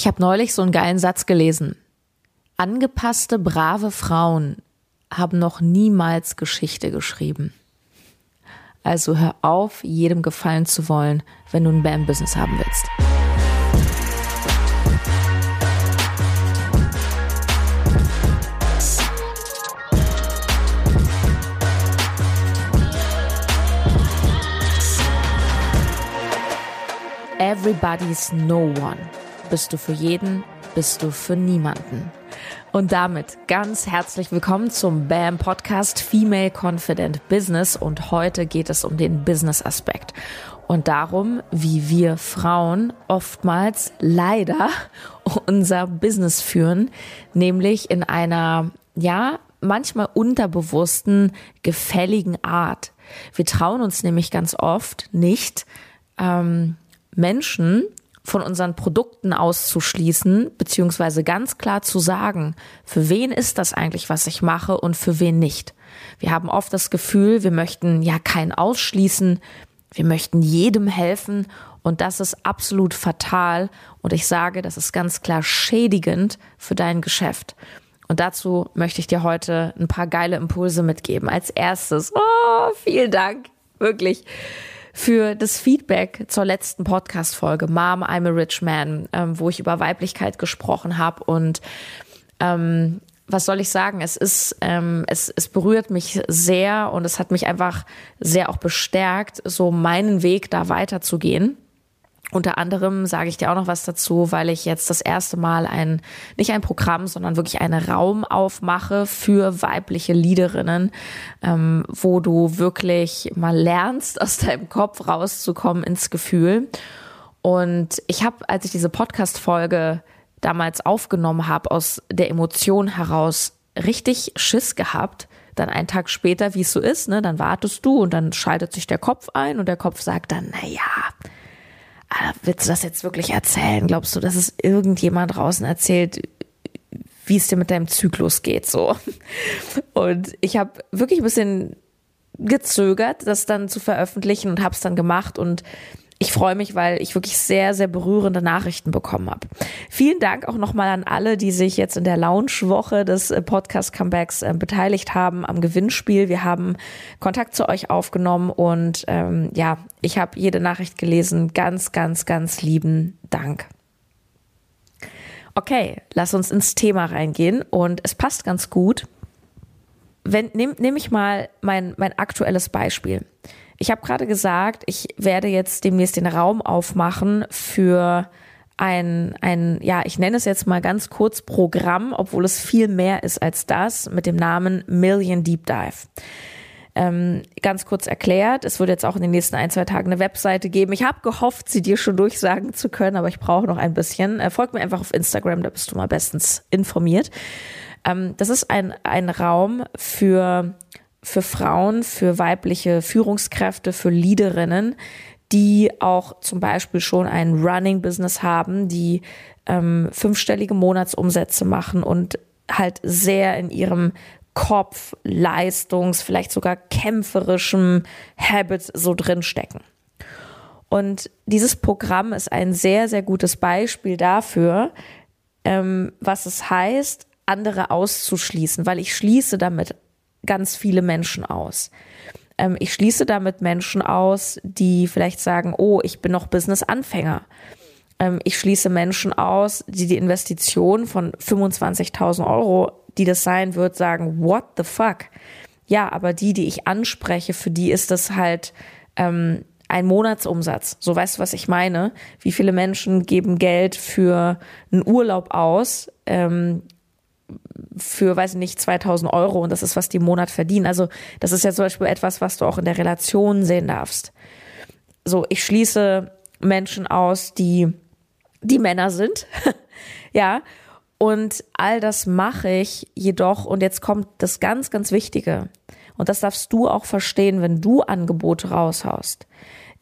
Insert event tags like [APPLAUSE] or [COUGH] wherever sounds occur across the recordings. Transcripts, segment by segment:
Ich habe neulich so einen geilen Satz gelesen. Angepasste, brave Frauen haben noch niemals Geschichte geschrieben. Also hör auf, jedem gefallen zu wollen, wenn du ein BAM-Business haben willst. Everybody's no one. Bist du für jeden, bist du für niemanden. Und damit ganz herzlich willkommen zum BAM Podcast Female Confident Business und heute geht es um den Business Aspekt und darum, wie wir Frauen oftmals leider [LAUGHS] unser Business führen, nämlich in einer, ja, manchmal unterbewussten, gefälligen Art. Wir trauen uns nämlich ganz oft nicht, ähm, Menschen von unseren Produkten auszuschließen, beziehungsweise ganz klar zu sagen, für wen ist das eigentlich, was ich mache und für wen nicht. Wir haben oft das Gefühl, wir möchten ja keinen ausschließen, wir möchten jedem helfen und das ist absolut fatal und ich sage, das ist ganz klar schädigend für dein Geschäft. Und dazu möchte ich dir heute ein paar geile Impulse mitgeben. Als erstes, oh, vielen Dank, wirklich für das Feedback zur letzten Podcast-Folge, Mom, I'm a Rich Man, ähm, wo ich über Weiblichkeit gesprochen habe. Und ähm, was soll ich sagen? Es ist, ähm, es, es berührt mich sehr und es hat mich einfach sehr auch bestärkt, so meinen Weg da weiterzugehen. Unter anderem sage ich dir auch noch was dazu, weil ich jetzt das erste Mal ein, nicht ein Programm, sondern wirklich einen Raum aufmache für weibliche Leaderinnen, ähm, wo du wirklich mal lernst, aus deinem Kopf rauszukommen ins Gefühl. Und ich habe, als ich diese Podcast-Folge damals aufgenommen habe, aus der Emotion heraus richtig Schiss gehabt. Dann einen Tag später, wie es so ist, ne, dann wartest du und dann schaltet sich der Kopf ein und der Kopf sagt dann, na ja, willst du das jetzt wirklich erzählen? Glaubst du, dass es irgendjemand draußen erzählt, wie es dir mit deinem Zyklus geht, so? Und ich habe wirklich ein bisschen gezögert, das dann zu veröffentlichen und habe es dann gemacht und ich freue mich, weil ich wirklich sehr, sehr berührende Nachrichten bekommen habe. Vielen Dank auch nochmal an alle, die sich jetzt in der Launchwoche des Podcast Comebacks äh, beteiligt haben am Gewinnspiel. Wir haben Kontakt zu euch aufgenommen und ähm, ja, ich habe jede Nachricht gelesen. Ganz, ganz, ganz lieben Dank. Okay, lass uns ins Thema reingehen und es passt ganz gut. Wenn nehme nehm ich mal mein mein aktuelles Beispiel. Ich habe gerade gesagt, ich werde jetzt demnächst den Raum aufmachen für ein, ein, ja, ich nenne es jetzt mal ganz kurz Programm, obwohl es viel mehr ist als das, mit dem Namen Million Deep Dive. Ähm, ganz kurz erklärt, es wird jetzt auch in den nächsten ein, zwei Tagen eine Webseite geben. Ich habe gehofft, sie dir schon durchsagen zu können, aber ich brauche noch ein bisschen. Äh, folgt mir einfach auf Instagram, da bist du mal bestens informiert. Ähm, das ist ein, ein Raum für für Frauen, für weibliche Führungskräfte, für Leaderinnen, die auch zum Beispiel schon ein Running-Business haben, die ähm, fünfstellige Monatsumsätze machen und halt sehr in ihrem Kopf, Leistungs-, vielleicht sogar kämpferischem Habit so drin stecken. Und dieses Programm ist ein sehr, sehr gutes Beispiel dafür, ähm, was es heißt, andere auszuschließen, weil ich schließe damit ganz viele Menschen aus. Ähm, ich schließe damit Menschen aus, die vielleicht sagen, oh, ich bin noch Business-Anfänger. Ähm, ich schließe Menschen aus, die die Investition von 25.000 Euro, die das sein wird, sagen, what the fuck? Ja, aber die, die ich anspreche, für die ist das halt ähm, ein Monatsumsatz. So weißt du, was ich meine? Wie viele Menschen geben Geld für einen Urlaub aus, ähm, für, weiß ich nicht, 2000 Euro und das ist, was die im Monat verdienen. Also das ist ja zum Beispiel etwas, was du auch in der Relation sehen darfst. So, ich schließe Menschen aus, die, die Männer sind. [LAUGHS] ja. Und all das mache ich jedoch, und jetzt kommt das ganz, ganz Wichtige. Und das darfst du auch verstehen, wenn du Angebote raushaust.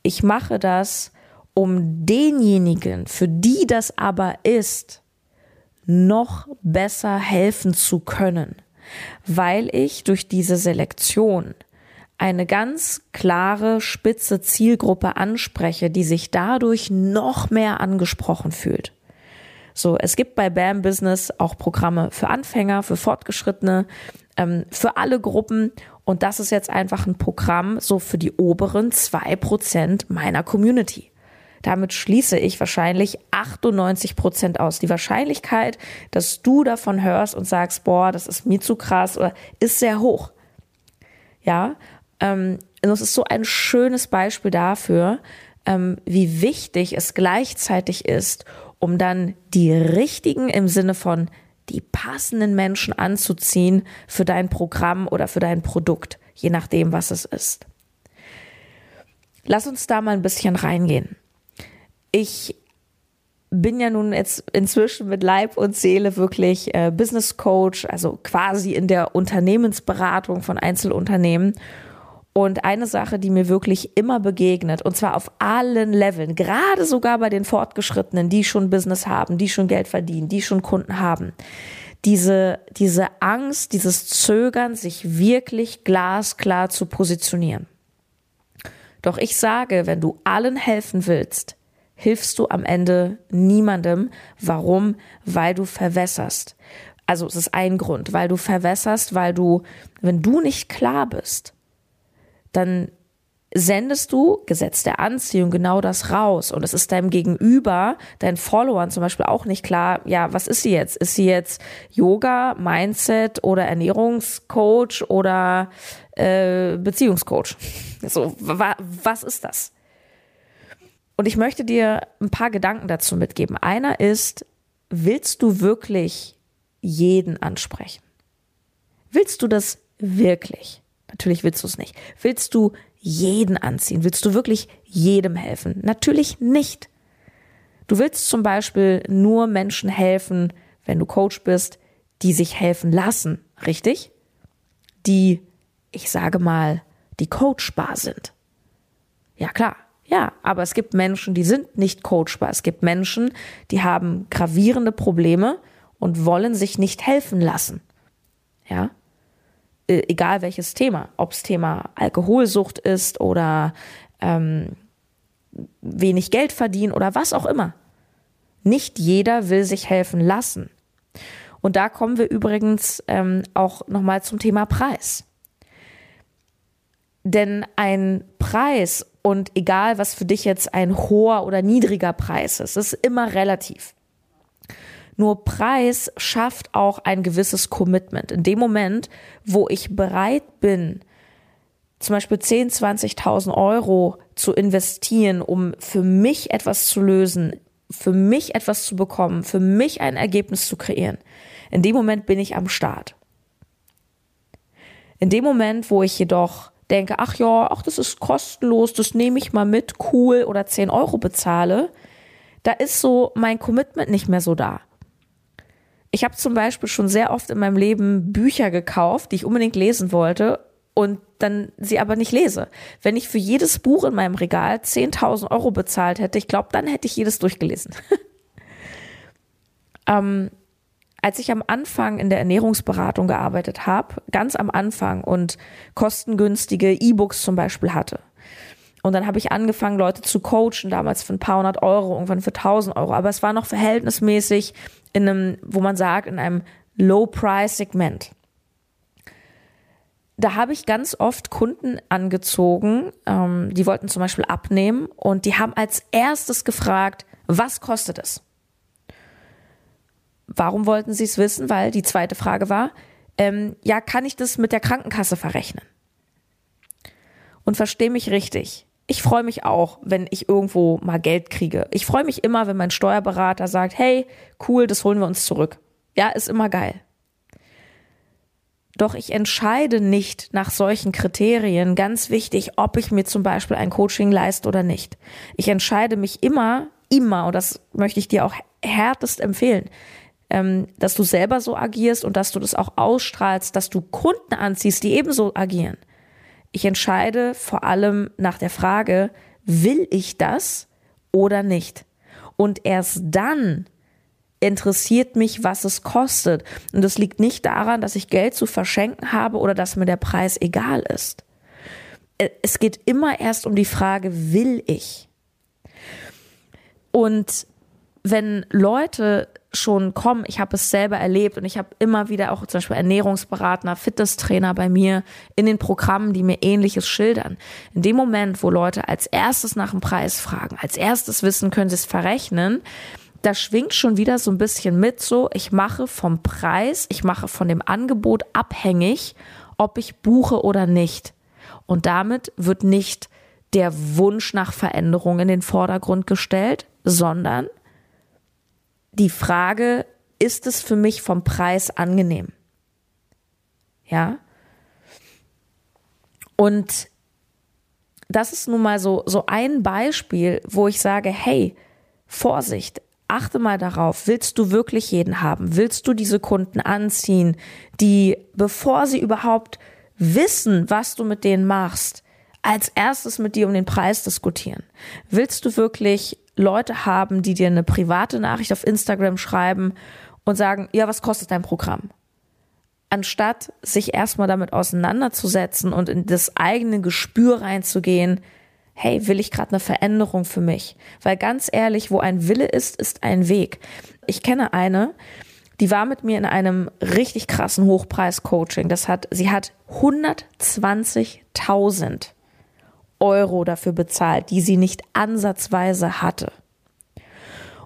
Ich mache das, um denjenigen, für die das aber ist, noch besser helfen zu können, weil ich durch diese Selektion eine ganz klare, spitze Zielgruppe anspreche, die sich dadurch noch mehr angesprochen fühlt. So, es gibt bei BAM Business auch Programme für Anfänger, für Fortgeschrittene, ähm, für alle Gruppen. Und das ist jetzt einfach ein Programm so für die oberen zwei Prozent meiner Community. Damit schließe ich wahrscheinlich 98 Prozent aus. Die Wahrscheinlichkeit, dass du davon hörst und sagst, boah, das ist mir zu krass oder ist sehr hoch. Ja, ähm, das ist so ein schönes Beispiel dafür, ähm, wie wichtig es gleichzeitig ist, um dann die richtigen im Sinne von die passenden Menschen anzuziehen für dein Programm oder für dein Produkt, je nachdem, was es ist. Lass uns da mal ein bisschen reingehen. Ich bin ja nun jetzt inzwischen mit Leib und Seele wirklich äh, Business Coach, also quasi in der Unternehmensberatung von Einzelunternehmen und eine Sache, die mir wirklich immer begegnet, und zwar auf allen Leveln, gerade sogar bei den Fortgeschrittenen, die schon Business haben, die schon Geld verdienen, die schon Kunden haben, diese, diese Angst, dieses Zögern, sich wirklich glasklar zu positionieren. Doch ich sage, wenn du allen helfen willst, hilfst du am Ende niemandem. Warum? Weil du verwässerst. Also es ist ein Grund, weil du verwässerst, weil du, wenn du nicht klar bist, dann sendest du, Gesetz der Anziehung, genau das raus. Und es ist deinem Gegenüber, deinen Followern zum Beispiel auch nicht klar, ja, was ist sie jetzt? Ist sie jetzt Yoga, Mindset oder Ernährungscoach oder äh, Beziehungscoach? So, wa was ist das? Und ich möchte dir ein paar Gedanken dazu mitgeben. Einer ist, willst du wirklich jeden ansprechen? Willst du das wirklich? Natürlich willst du es nicht. Willst du jeden anziehen? Willst du wirklich jedem helfen? Natürlich nicht. Du willst zum Beispiel nur Menschen helfen, wenn du Coach bist, die sich helfen lassen, richtig? Die, ich sage mal, die coachbar sind. Ja klar, ja, aber es gibt Menschen, die sind nicht coachbar. Es gibt Menschen, die haben gravierende Probleme und wollen sich nicht helfen lassen. Ja, äh, egal welches Thema, ob es Thema Alkoholsucht ist oder ähm, wenig Geld verdienen oder was auch immer. Nicht jeder will sich helfen lassen. Und da kommen wir übrigens ähm, auch nochmal zum Thema Preis. Denn ein Preis und egal was für dich jetzt ein hoher oder niedriger Preis ist, ist immer relativ. Nur Preis schafft auch ein gewisses Commitment. In dem Moment, wo ich bereit bin, zum Beispiel 10, 20.000 Euro zu investieren, um für mich etwas zu lösen, für mich etwas zu bekommen, für mich ein Ergebnis zu kreieren, in dem Moment bin ich am Start. In dem Moment, wo ich jedoch denke, ach ja, ach, das ist kostenlos, das nehme ich mal mit, cool, oder 10 Euro bezahle, da ist so mein Commitment nicht mehr so da. Ich habe zum Beispiel schon sehr oft in meinem Leben Bücher gekauft, die ich unbedingt lesen wollte und dann sie aber nicht lese. Wenn ich für jedes Buch in meinem Regal 10.000 Euro bezahlt hätte, ich glaube, dann hätte ich jedes durchgelesen. [LAUGHS] ähm, als ich am Anfang in der Ernährungsberatung gearbeitet habe, ganz am Anfang und kostengünstige E-Books zum Beispiel hatte, und dann habe ich angefangen, Leute zu coachen, damals für ein paar hundert Euro, irgendwann für tausend Euro. Aber es war noch verhältnismäßig in einem, wo man sagt, in einem Low-Price-Segment. Da habe ich ganz oft Kunden angezogen, ähm, die wollten zum Beispiel abnehmen und die haben als erstes gefragt, was kostet es? Warum wollten sie es wissen? Weil die zweite Frage war, ähm, ja, kann ich das mit der Krankenkasse verrechnen? Und verstehe mich richtig ich freue mich auch, wenn ich irgendwo mal Geld kriege. Ich freue mich immer, wenn mein Steuerberater sagt, hey, cool, das holen wir uns zurück. Ja, ist immer geil. Doch ich entscheide nicht nach solchen Kriterien, ganz wichtig, ob ich mir zum Beispiel ein Coaching leiste oder nicht. Ich entscheide mich immer, immer, und das möchte ich dir auch härtest empfehlen, ähm, dass du selber so agierst und dass du das auch ausstrahlst, dass du Kunden anziehst, die ebenso agieren. Ich entscheide vor allem nach der Frage, will ich das oder nicht? Und erst dann interessiert mich, was es kostet. Und das liegt nicht daran, dass ich Geld zu verschenken habe oder dass mir der Preis egal ist. Es geht immer erst um die Frage, will ich? Und wenn Leute schon kommen, ich habe es selber erlebt und ich habe immer wieder auch zum Beispiel Ernährungsberater, Fitnesstrainer bei mir in den Programmen, die mir ähnliches schildern. In dem Moment, wo Leute als erstes nach dem Preis fragen, als erstes wissen, können sie es verrechnen, da schwingt schon wieder so ein bisschen mit so, ich mache vom Preis, ich mache von dem Angebot abhängig, ob ich buche oder nicht. Und damit wird nicht der Wunsch nach Veränderung in den Vordergrund gestellt, sondern die Frage, ist es für mich vom Preis angenehm? Ja. Und das ist nun mal so, so ein Beispiel, wo ich sage, hey, Vorsicht, achte mal darauf, willst du wirklich jeden haben? Willst du diese Kunden anziehen, die, bevor sie überhaupt wissen, was du mit denen machst, als erstes mit dir um den Preis diskutieren? Willst du wirklich Leute haben, die dir eine private Nachricht auf Instagram schreiben und sagen, ja, was kostet dein Programm? Anstatt sich erstmal damit auseinanderzusetzen und in das eigene Gespür reinzugehen, hey, will ich gerade eine Veränderung für mich? Weil ganz ehrlich, wo ein Wille ist, ist ein Weg. Ich kenne eine, die war mit mir in einem richtig krassen Hochpreis-Coaching. Das hat, sie hat 120.000 Euro dafür bezahlt, die sie nicht ansatzweise hatte.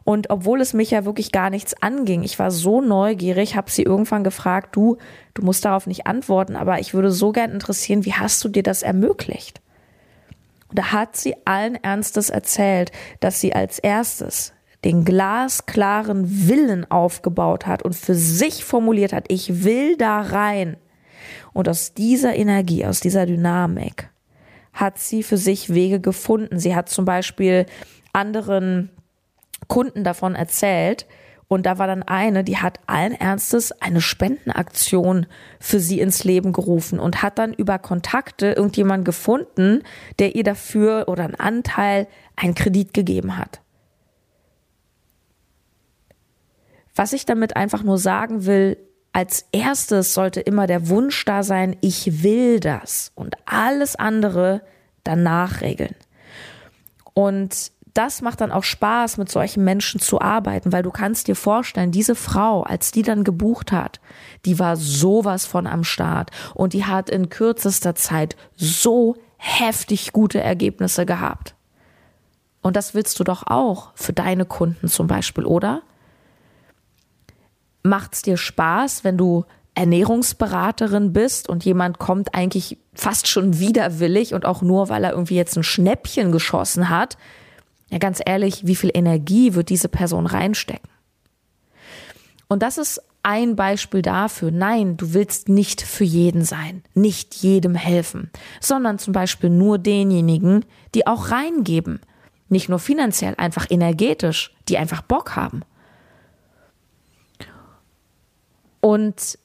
Und obwohl es mich ja wirklich gar nichts anging, ich war so neugierig, habe sie irgendwann gefragt, du, du musst darauf nicht antworten, aber ich würde so gern interessieren, wie hast du dir das ermöglicht? Und da hat sie allen Ernstes erzählt, dass sie als erstes den glasklaren Willen aufgebaut hat und für sich formuliert hat, ich will da rein. Und aus dieser Energie, aus dieser Dynamik hat sie für sich Wege gefunden. Sie hat zum Beispiel anderen Kunden davon erzählt, und da war dann eine, die hat allen Ernstes eine Spendenaktion für sie ins Leben gerufen und hat dann über Kontakte irgendjemand gefunden, der ihr dafür oder einen Anteil einen Kredit gegeben hat. Was ich damit einfach nur sagen will, als erstes sollte immer der Wunsch da sein, ich will das und alles andere danach regeln. Und das macht dann auch Spaß, mit solchen Menschen zu arbeiten, weil du kannst dir vorstellen, diese Frau, als die dann gebucht hat, die war sowas von am Start und die hat in kürzester Zeit so heftig gute Ergebnisse gehabt. Und das willst du doch auch für deine Kunden zum Beispiel, oder? Macht's dir Spaß, wenn du Ernährungsberaterin bist und jemand kommt eigentlich fast schon widerwillig und auch nur, weil er irgendwie jetzt ein Schnäppchen geschossen hat, ja, ganz ehrlich, wie viel Energie wird diese Person reinstecken? Und das ist ein Beispiel dafür. Nein, du willst nicht für jeden sein, nicht jedem helfen, sondern zum Beispiel nur denjenigen, die auch reingeben. Nicht nur finanziell, einfach energetisch, die einfach Bock haben. Und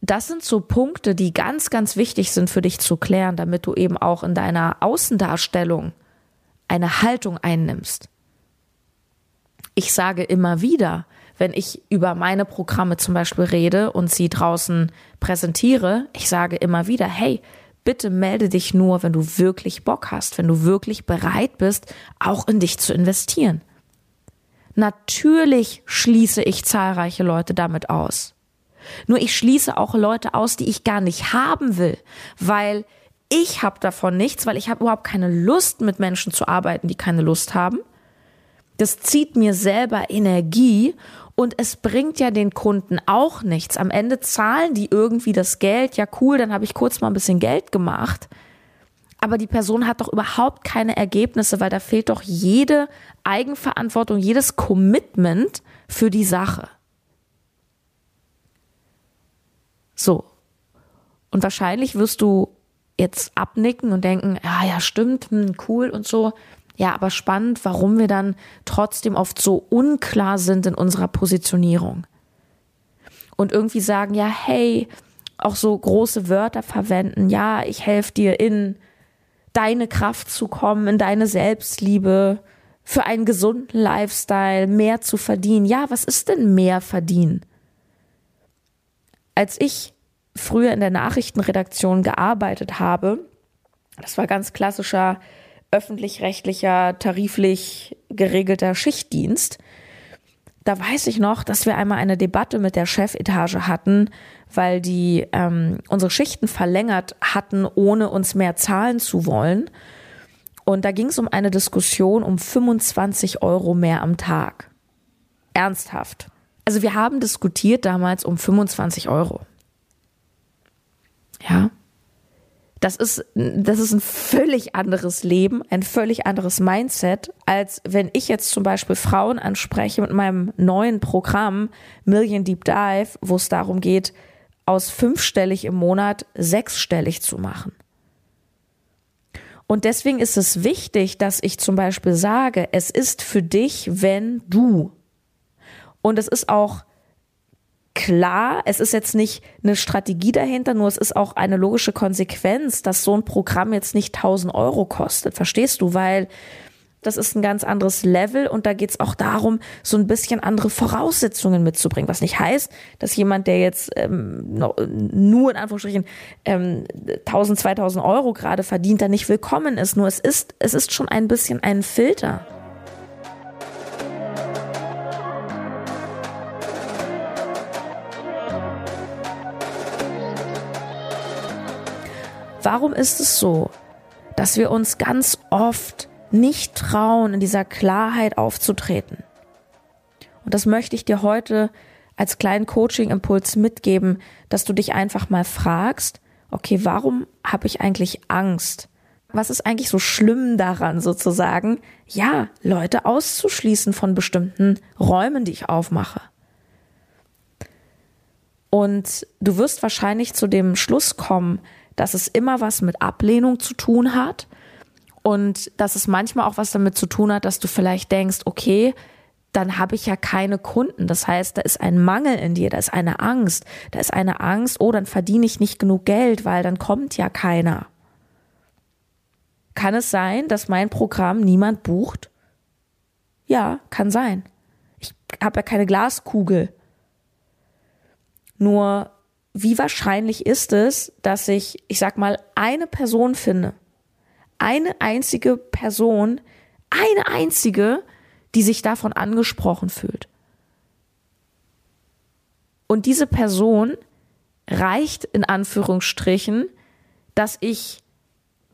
das sind so Punkte, die ganz, ganz wichtig sind für dich zu klären, damit du eben auch in deiner Außendarstellung eine Haltung einnimmst. Ich sage immer wieder, wenn ich über meine Programme zum Beispiel rede und sie draußen präsentiere, ich sage immer wieder, hey, bitte melde dich nur, wenn du wirklich Bock hast, wenn du wirklich bereit bist, auch in dich zu investieren. Natürlich schließe ich zahlreiche Leute damit aus. Nur ich schließe auch Leute aus, die ich gar nicht haben will, weil ich habe davon nichts, weil ich habe überhaupt keine Lust, mit Menschen zu arbeiten, die keine Lust haben. Das zieht mir selber Energie und es bringt ja den Kunden auch nichts. Am Ende zahlen die irgendwie das Geld. Ja, cool, dann habe ich kurz mal ein bisschen Geld gemacht. Aber die Person hat doch überhaupt keine Ergebnisse, weil da fehlt doch jede Eigenverantwortung, jedes Commitment für die Sache. So. Und wahrscheinlich wirst du jetzt abnicken und denken, ja, ja, stimmt, hm, cool und so. Ja, aber spannend, warum wir dann trotzdem oft so unklar sind in unserer Positionierung. Und irgendwie sagen, ja, hey, auch so große Wörter verwenden, ja, ich helfe dir in deine Kraft zu kommen, in deine Selbstliebe, für einen gesunden Lifestyle, mehr zu verdienen. Ja, was ist denn mehr verdienen? Als ich früher in der Nachrichtenredaktion gearbeitet habe, das war ganz klassischer öffentlich-rechtlicher, tariflich geregelter Schichtdienst. da weiß ich noch, dass wir einmal eine Debatte mit der Chefetage hatten, weil die ähm, unsere Schichten verlängert hatten, ohne uns mehr zahlen zu wollen. Und da ging es um eine Diskussion um 25 Euro mehr am Tag. Ernsthaft. Also wir haben diskutiert damals um 25 Euro. Ja. Das ist, das ist ein völlig anderes Leben, ein völlig anderes Mindset, als wenn ich jetzt zum Beispiel Frauen anspreche mit meinem neuen Programm Million Deep Dive, wo es darum geht, aus fünfstellig im Monat sechsstellig zu machen. Und deswegen ist es wichtig, dass ich zum Beispiel sage, es ist für dich, wenn du. Und es ist auch klar, es ist jetzt nicht eine Strategie dahinter, nur es ist auch eine logische Konsequenz, dass so ein Programm jetzt nicht 1000 Euro kostet. Verstehst du? Weil das ist ein ganz anderes Level und da geht es auch darum, so ein bisschen andere Voraussetzungen mitzubringen. Was nicht heißt, dass jemand, der jetzt ähm, nur in Anführungsstrichen ähm, 1000, 2000 Euro gerade verdient, da nicht willkommen ist. Nur es ist, es ist schon ein bisschen ein Filter. Warum ist es so, dass wir uns ganz oft nicht trauen, in dieser Klarheit aufzutreten? Und das möchte ich dir heute als kleinen Coaching-Impuls mitgeben, dass du dich einfach mal fragst, okay, warum habe ich eigentlich Angst? Was ist eigentlich so schlimm daran, sozusagen, ja, Leute auszuschließen von bestimmten Räumen, die ich aufmache? Und du wirst wahrscheinlich zu dem Schluss kommen, dass es immer was mit Ablehnung zu tun hat und dass es manchmal auch was damit zu tun hat, dass du vielleicht denkst, okay, dann habe ich ja keine Kunden. Das heißt, da ist ein Mangel in dir, da ist eine Angst, da ist eine Angst, oh, dann verdiene ich nicht genug Geld, weil dann kommt ja keiner. Kann es sein, dass mein Programm niemand bucht? Ja, kann sein. Ich habe ja keine Glaskugel. Nur wie wahrscheinlich ist es, dass ich, ich sag mal, eine Person finde, eine einzige Person, eine einzige, die sich davon angesprochen fühlt. Und diese Person reicht in Anführungsstrichen, dass ich,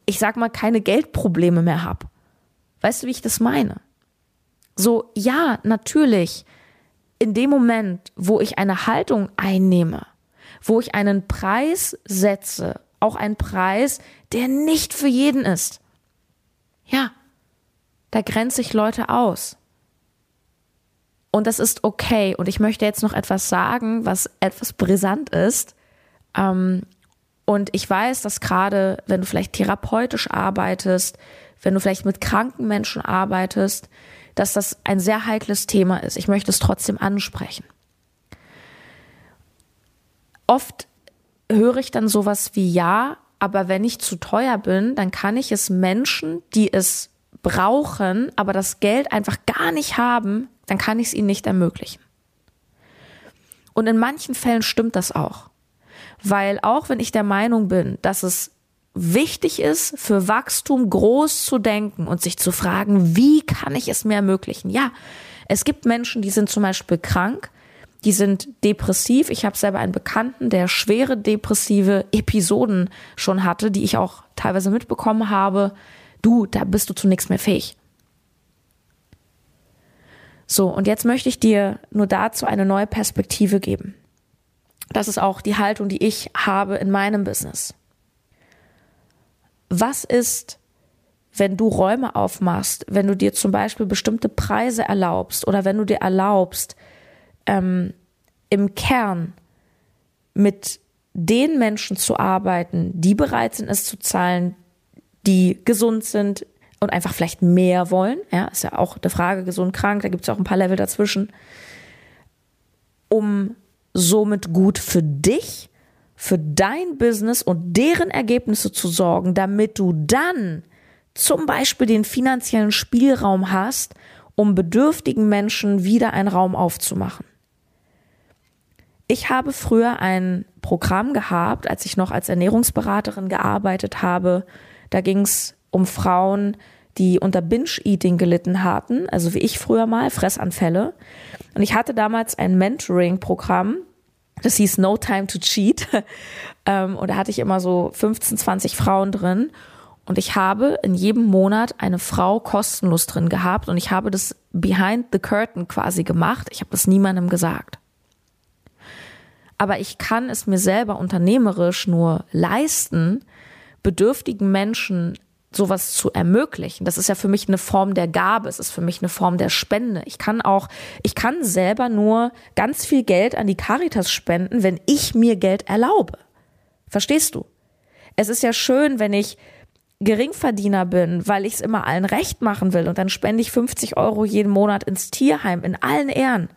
ich sag mal, keine Geldprobleme mehr habe. Weißt du, wie ich das meine? So, ja, natürlich, in dem Moment, wo ich eine Haltung einnehme, wo ich einen Preis setze, auch einen Preis, der nicht für jeden ist. Ja, da grenze ich Leute aus. Und das ist okay. Und ich möchte jetzt noch etwas sagen, was etwas brisant ist. Ähm, und ich weiß, dass gerade, wenn du vielleicht therapeutisch arbeitest, wenn du vielleicht mit kranken Menschen arbeitest, dass das ein sehr heikles Thema ist. Ich möchte es trotzdem ansprechen oft höre ich dann sowas wie ja, aber wenn ich zu teuer bin, dann kann ich es Menschen, die es brauchen, aber das Geld einfach gar nicht haben, dann kann ich es ihnen nicht ermöglichen. Und in manchen Fällen stimmt das auch. Weil auch wenn ich der Meinung bin, dass es wichtig ist, für Wachstum groß zu denken und sich zu fragen, wie kann ich es mir ermöglichen? Ja, es gibt Menschen, die sind zum Beispiel krank, die sind depressiv. Ich habe selber einen Bekannten, der schwere depressive Episoden schon hatte, die ich auch teilweise mitbekommen habe. Du, da bist du zu nichts mehr fähig. So, und jetzt möchte ich dir nur dazu eine neue Perspektive geben. Das ist auch die Haltung, die ich habe in meinem Business. Was ist, wenn du Räume aufmachst, wenn du dir zum Beispiel bestimmte Preise erlaubst oder wenn du dir erlaubst, ähm, im Kern mit den Menschen zu arbeiten, die bereit sind, es zu zahlen, die gesund sind und einfach vielleicht mehr wollen. Ja, ist ja auch eine Frage, gesund, krank, da gibt es auch ein paar Level dazwischen. Um somit gut für dich, für dein Business und deren Ergebnisse zu sorgen, damit du dann zum Beispiel den finanziellen Spielraum hast, um bedürftigen Menschen wieder einen Raum aufzumachen. Ich habe früher ein Programm gehabt, als ich noch als Ernährungsberaterin gearbeitet habe. Da ging es um Frauen, die unter Binge-Eating gelitten hatten, also wie ich früher mal, Fressanfälle. Und ich hatte damals ein Mentoring-Programm, das hieß No Time to Cheat. [LAUGHS] Ähm, und da hatte ich immer so 15, 20 Frauen drin. Und ich habe in jedem Monat eine Frau kostenlos drin gehabt und ich habe das behind the curtain quasi gemacht. Ich habe das niemandem gesagt. Aber ich kann es mir selber unternehmerisch nur leisten, bedürftigen Menschen sowas zu ermöglichen. Das ist ja für mich eine Form der Gabe, es ist für mich eine Form der Spende. Ich kann auch, ich kann selber nur ganz viel Geld an die Caritas spenden, wenn ich mir Geld erlaube. Verstehst du? Es ist ja schön, wenn ich Geringverdiener bin, weil ich es immer allen recht machen will und dann spende ich 50 Euro jeden Monat ins Tierheim in allen Ehren.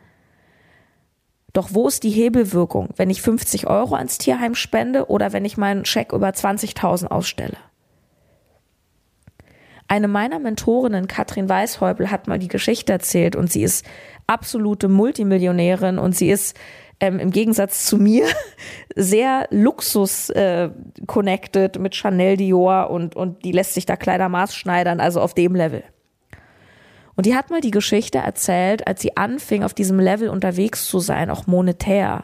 Doch wo ist die Hebelwirkung, wenn ich 50 Euro ans Tierheim spende oder wenn ich meinen Scheck über 20.000 ausstelle? Eine meiner Mentorinnen, Katrin Weishäupel, hat mal die Geschichte erzählt und sie ist absolute Multimillionärin und sie ist ähm, im Gegensatz zu mir [LAUGHS] sehr Luxus äh, mit Chanel Dior und, und die lässt sich da Kleider maßschneidern, also auf dem Level. Und die hat mal die Geschichte erzählt, als sie anfing, auf diesem Level unterwegs zu sein, auch monetär.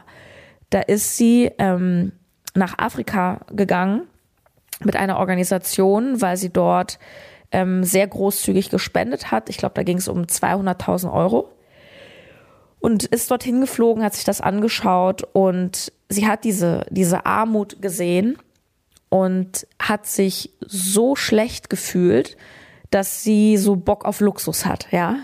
Da ist sie ähm, nach Afrika gegangen mit einer Organisation, weil sie dort ähm, sehr großzügig gespendet hat. Ich glaube, da ging es um 200.000 Euro. Und ist dorthin geflogen, hat sich das angeschaut und sie hat diese, diese Armut gesehen und hat sich so schlecht gefühlt, dass sie so Bock auf Luxus hat, ja.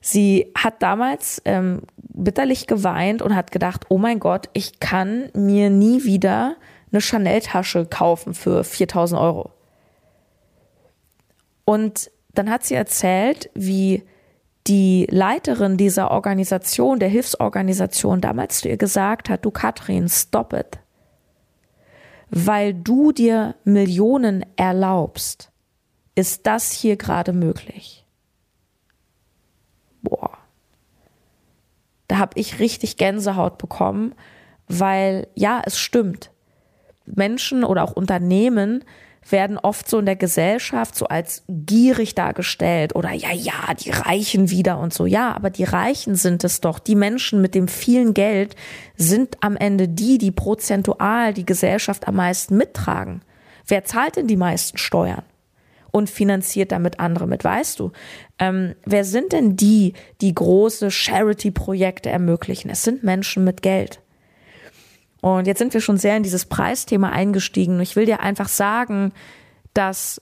Sie hat damals ähm, bitterlich geweint und hat gedacht, oh mein Gott, ich kann mir nie wieder eine Chanel-Tasche kaufen für 4000 Euro. Und dann hat sie erzählt, wie die Leiterin dieser Organisation, der Hilfsorganisation, damals zu ihr gesagt hat, du Katrin, stop it. Weil du dir Millionen erlaubst, ist das hier gerade möglich. Boah. Da habe ich richtig Gänsehaut bekommen, weil ja, es stimmt. Menschen oder auch Unternehmen werden oft so in der Gesellschaft so als gierig dargestellt oder ja, ja, die Reichen wieder und so. Ja, aber die Reichen sind es doch. Die Menschen mit dem vielen Geld sind am Ende die, die prozentual die Gesellschaft am meisten mittragen. Wer zahlt denn die meisten Steuern? Und finanziert damit andere mit, weißt du? Ähm, wer sind denn die, die große Charity-Projekte ermöglichen? Es sind Menschen mit Geld. Und jetzt sind wir schon sehr in dieses Preisthema eingestiegen. Ich will dir einfach sagen, dass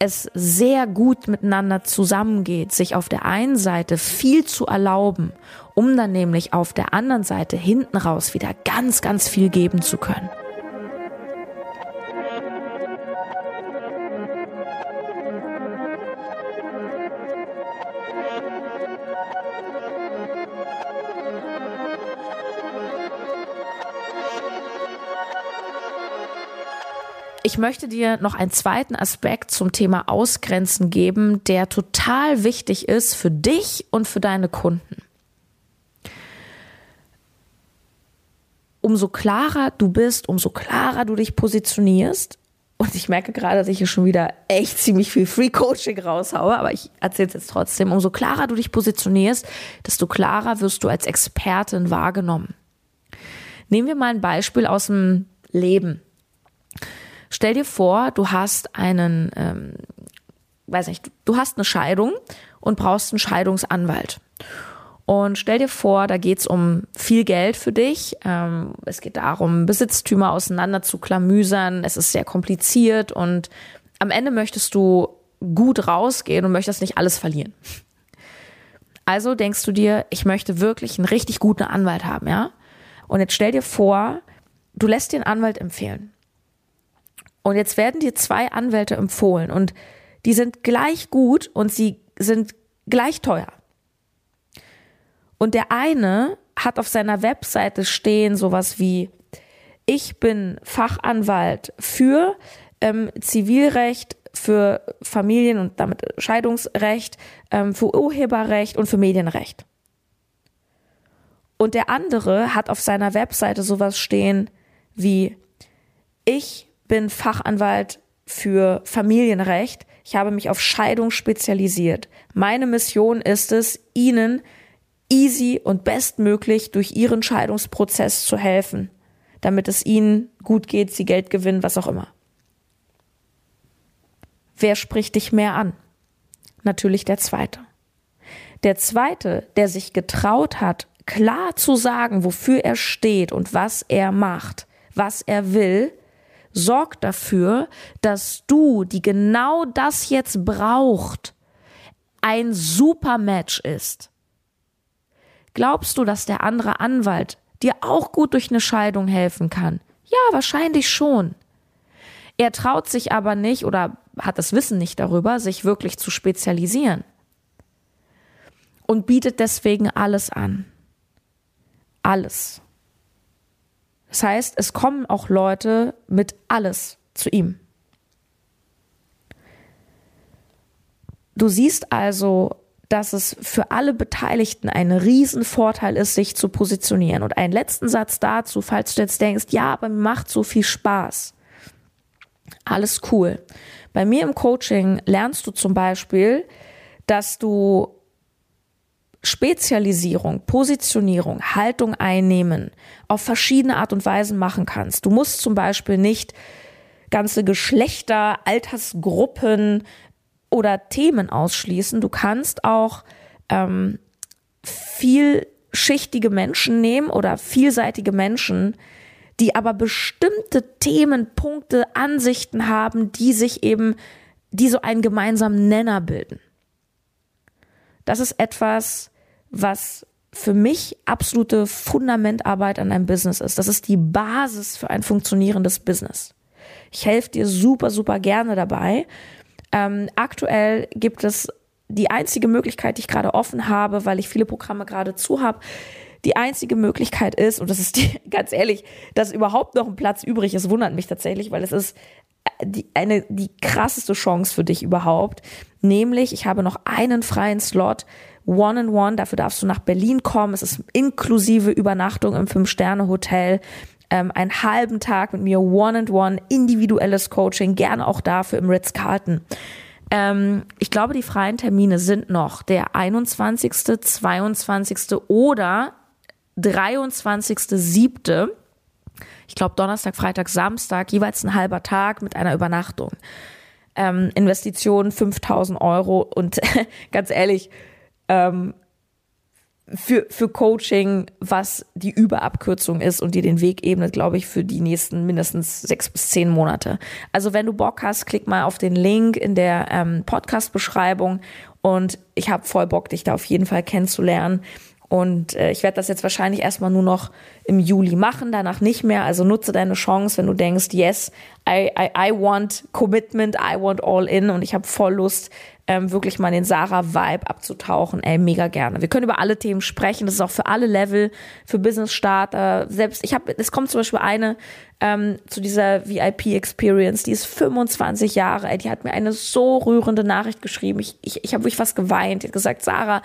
es sehr gut miteinander zusammengeht, sich auf der einen Seite viel zu erlauben, um dann nämlich auf der anderen Seite hinten raus wieder ganz, ganz viel geben zu können. Ich möchte dir noch einen zweiten Aspekt zum Thema Ausgrenzen geben, der total wichtig ist für dich und für deine Kunden. Umso klarer du bist, umso klarer du dich positionierst. Und ich merke gerade, dass ich hier schon wieder echt ziemlich viel Free Coaching raushaue, aber ich erzähle es jetzt trotzdem. Umso klarer du dich positionierst, desto klarer wirst du als Expertin wahrgenommen. Nehmen wir mal ein Beispiel aus dem Leben. Stell dir vor, du hast einen, ähm, weiß nicht, du hast eine Scheidung und brauchst einen Scheidungsanwalt. Und stell dir vor, da geht's um viel Geld für dich. Ähm, es geht darum, Besitztümer auseinander zu klamüsern. Es ist sehr kompliziert und am Ende möchtest du gut rausgehen und möchtest nicht alles verlieren. Also denkst du dir, ich möchte wirklich einen richtig guten Anwalt haben, ja? Und jetzt stell dir vor, du lässt dir einen Anwalt empfehlen. Und jetzt werden dir zwei Anwälte empfohlen und die sind gleich gut und sie sind gleich teuer. Und der eine hat auf seiner Webseite stehen sowas wie, ich bin Fachanwalt für ähm, Zivilrecht, für Familien- und damit Scheidungsrecht, ähm, für Urheberrecht und für Medienrecht. Und der andere hat auf seiner Webseite sowas stehen wie, ich bin Fachanwalt für Familienrecht. Ich habe mich auf Scheidung spezialisiert. Meine Mission ist es, Ihnen easy und bestmöglich durch Ihren Scheidungsprozess zu helfen, damit es Ihnen gut geht, Sie Geld gewinnen, was auch immer. Wer spricht dich mehr an? Natürlich der Zweite. Der Zweite, der sich getraut hat, klar zu sagen, wofür er steht und was er macht, was er will, sorgt dafür, dass du, die genau das jetzt braucht, ein super Match ist. Glaubst du, dass der andere Anwalt dir auch gut durch eine Scheidung helfen kann? Ja, wahrscheinlich schon. Er traut sich aber nicht oder hat das Wissen nicht darüber, sich wirklich zu spezialisieren. Und bietet deswegen alles an. Alles. Das heißt, es kommen auch Leute mit alles zu ihm. Du siehst also, dass es für alle Beteiligten ein Riesenvorteil ist, sich zu positionieren. Und einen letzten Satz dazu, falls du jetzt denkst, ja, aber mir macht so viel Spaß. Alles cool. Bei mir im Coaching lernst du zum Beispiel, dass du Spezialisierung, Positionierung, Haltung einnehmen auf verschiedene Art und Weisen machen kannst. Du musst zum Beispiel nicht ganze Geschlechter, Altersgruppen oder Themen ausschließen. Du kannst auch ähm, vielschichtige Menschen nehmen oder vielseitige Menschen, die aber bestimmte Themen, Punkte, Ansichten haben, die sich eben, die so einen gemeinsamen Nenner bilden. Das ist etwas, was für mich absolute Fundamentarbeit an einem Business ist. Das ist die Basis für ein funktionierendes Business. Ich helfe dir super, super gerne dabei. Ähm, aktuell gibt es die einzige Möglichkeit, die ich gerade offen habe, weil ich viele Programme gerade zu habe. Die einzige Möglichkeit ist, und das ist die, [LAUGHS] ganz ehrlich, dass überhaupt noch ein Platz übrig ist, wundert mich tatsächlich, weil es ist die, eine, die krasseste Chance für dich überhaupt. Nämlich, ich habe noch einen freien Slot One-on-One. Dafür darfst du nach Berlin kommen. Es ist inklusive Übernachtung im Fünf-Sterne-Hotel. Ähm, einen halben Tag mit mir One-on-One, individuelles Coaching, gerne auch dafür im Ritz-Carlton. Ähm, ich glaube, die freien Termine sind noch der 21., 22. oder 23.7. Ich glaube, Donnerstag, Freitag, Samstag, jeweils ein halber Tag mit einer Übernachtung. Ähm, Investition 5000 Euro und [LAUGHS] ganz ehrlich, ähm, für, für Coaching, was die Überabkürzung ist und dir den Weg ebnet, glaube ich, für die nächsten mindestens sechs bis zehn Monate. Also wenn du Bock hast, klick mal auf den Link in der ähm, Podcast-Beschreibung und ich habe voll Bock, dich da auf jeden Fall kennenzulernen. Und äh, ich werde das jetzt wahrscheinlich erstmal nur noch im Juli machen, danach nicht mehr. Also nutze deine Chance, wenn du denkst, yes, I, I, I want commitment, I want all in und ich habe voll Lust, ähm, wirklich mal den Sarah-Vibe abzutauchen. Ey, mega gerne. Wir können über alle Themen sprechen. Das ist auch für alle Level, für Business-Starter. Selbst, ich habe, es kommt zum Beispiel eine ähm, zu dieser VIP-Experience, die ist 25 Jahre alt. Die hat mir eine so rührende Nachricht geschrieben. Ich, ich, ich habe wirklich was geweint. Die hat gesagt, Sarah,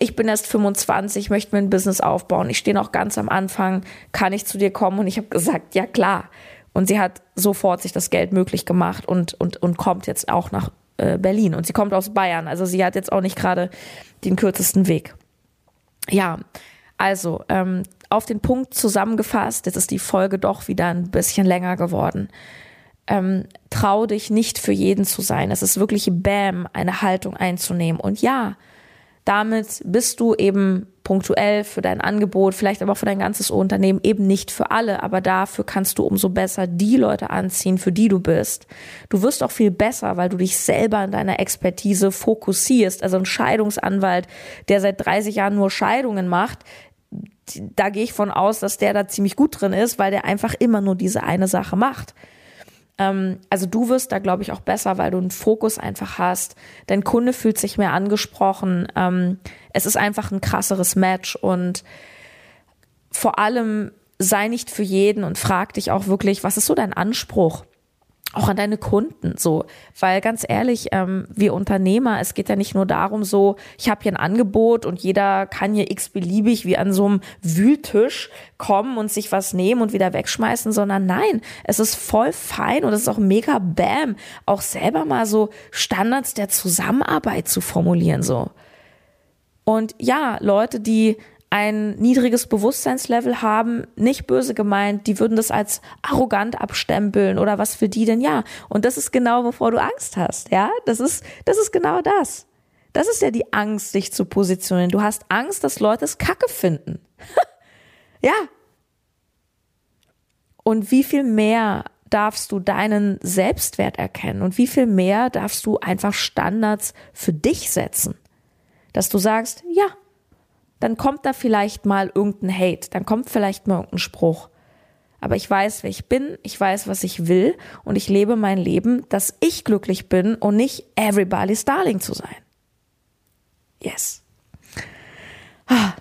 ich bin erst 25, möchte mir ein Business aufbauen. Ich stehe noch ganz am Anfang, kann ich zu dir kommen? Und ich habe gesagt, ja klar. Und sie hat sofort sich das Geld möglich gemacht und, und, und kommt jetzt auch nach äh, Berlin. Und sie kommt aus Bayern. Also sie hat jetzt auch nicht gerade den kürzesten Weg. Ja, also ähm, auf den Punkt zusammengefasst, jetzt ist die Folge doch wieder ein bisschen länger geworden. Ähm, trau dich nicht für jeden zu sein. Es ist wirklich Bam, eine Haltung einzunehmen. Und ja, damit bist du eben punktuell für dein Angebot, vielleicht aber auch für dein ganzes Unternehmen, eben nicht für alle, aber dafür kannst du umso besser die Leute anziehen, für die du bist. Du wirst auch viel besser, weil du dich selber in deiner Expertise fokussierst. Also ein Scheidungsanwalt, der seit 30 Jahren nur Scheidungen macht, da gehe ich von aus, dass der da ziemlich gut drin ist, weil der einfach immer nur diese eine Sache macht. Ähm, also du wirst da, glaube ich, auch besser, weil du einen Fokus einfach hast. Dein Kunde fühlt sich mehr angesprochen. Ähm, es ist einfach ein krasseres Match und vor allem sei nicht für jeden und frag dich auch wirklich, was ist so dein Anspruch? Auch an deine Kunden so, weil ganz ehrlich, ähm, wir Unternehmer, es geht ja nicht nur darum, so, ich habe hier ein Angebot und jeder kann hier x-beliebig wie an so einem Wühltisch kommen und sich was nehmen und wieder wegschmeißen, sondern nein, es ist voll fein und es ist auch mega bam, auch selber mal so Standards der Zusammenarbeit zu formulieren so. Und ja, Leute, die ein niedriges Bewusstseinslevel haben, nicht böse gemeint, die würden das als arrogant abstempeln oder was für die denn ja. Und das ist genau, wovor du Angst hast, ja? Das ist, das ist genau das. Das ist ja die Angst, sich zu positionieren. Du hast Angst, dass Leute es kacke finden. [LAUGHS] ja. Und wie viel mehr darfst du deinen Selbstwert erkennen und wie viel mehr darfst du einfach Standards für dich setzen? Dass du sagst, ja, dann kommt da vielleicht mal irgendein Hate, dann kommt vielleicht mal irgendein Spruch. Aber ich weiß, wer ich bin, ich weiß, was ich will und ich lebe mein Leben, dass ich glücklich bin und nicht everybody's darling zu sein. Yes. Ah,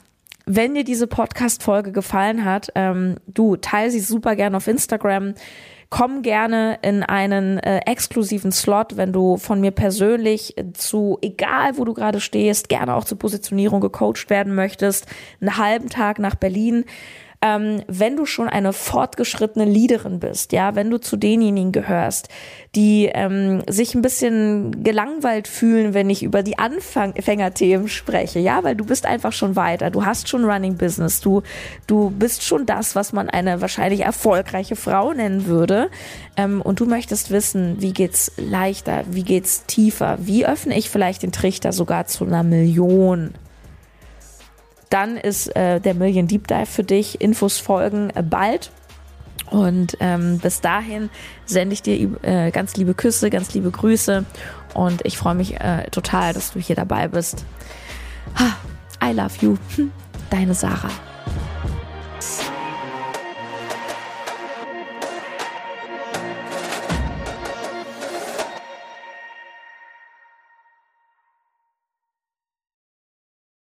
wenn dir diese Podcast-Folge gefallen hat, ähm, du teile sie super gerne auf Instagram. Komm gerne in einen äh, exklusiven Slot, wenn du von mir persönlich zu, egal wo du gerade stehst, gerne auch zur Positionierung gecoacht werden möchtest, einen halben Tag nach Berlin ähm, wenn du schon eine fortgeschrittene Leaderin bist, ja, wenn du zu denjenigen gehörst, die ähm, sich ein bisschen gelangweilt fühlen, wenn ich über die Anfängerthemen spreche, ja, weil du bist einfach schon weiter, du hast schon Running Business, du, du bist schon das, was man eine wahrscheinlich erfolgreiche Frau nennen würde, ähm, und du möchtest wissen, wie geht's leichter, wie geht's tiefer, wie öffne ich vielleicht den Trichter sogar zu einer Million dann ist äh, der Million Deep Dive für dich. Infos folgen äh, bald. Und ähm, bis dahin sende ich dir äh, ganz liebe Küsse, ganz liebe Grüße. Und ich freue mich äh, total, dass du hier dabei bist. I love you. Deine Sarah.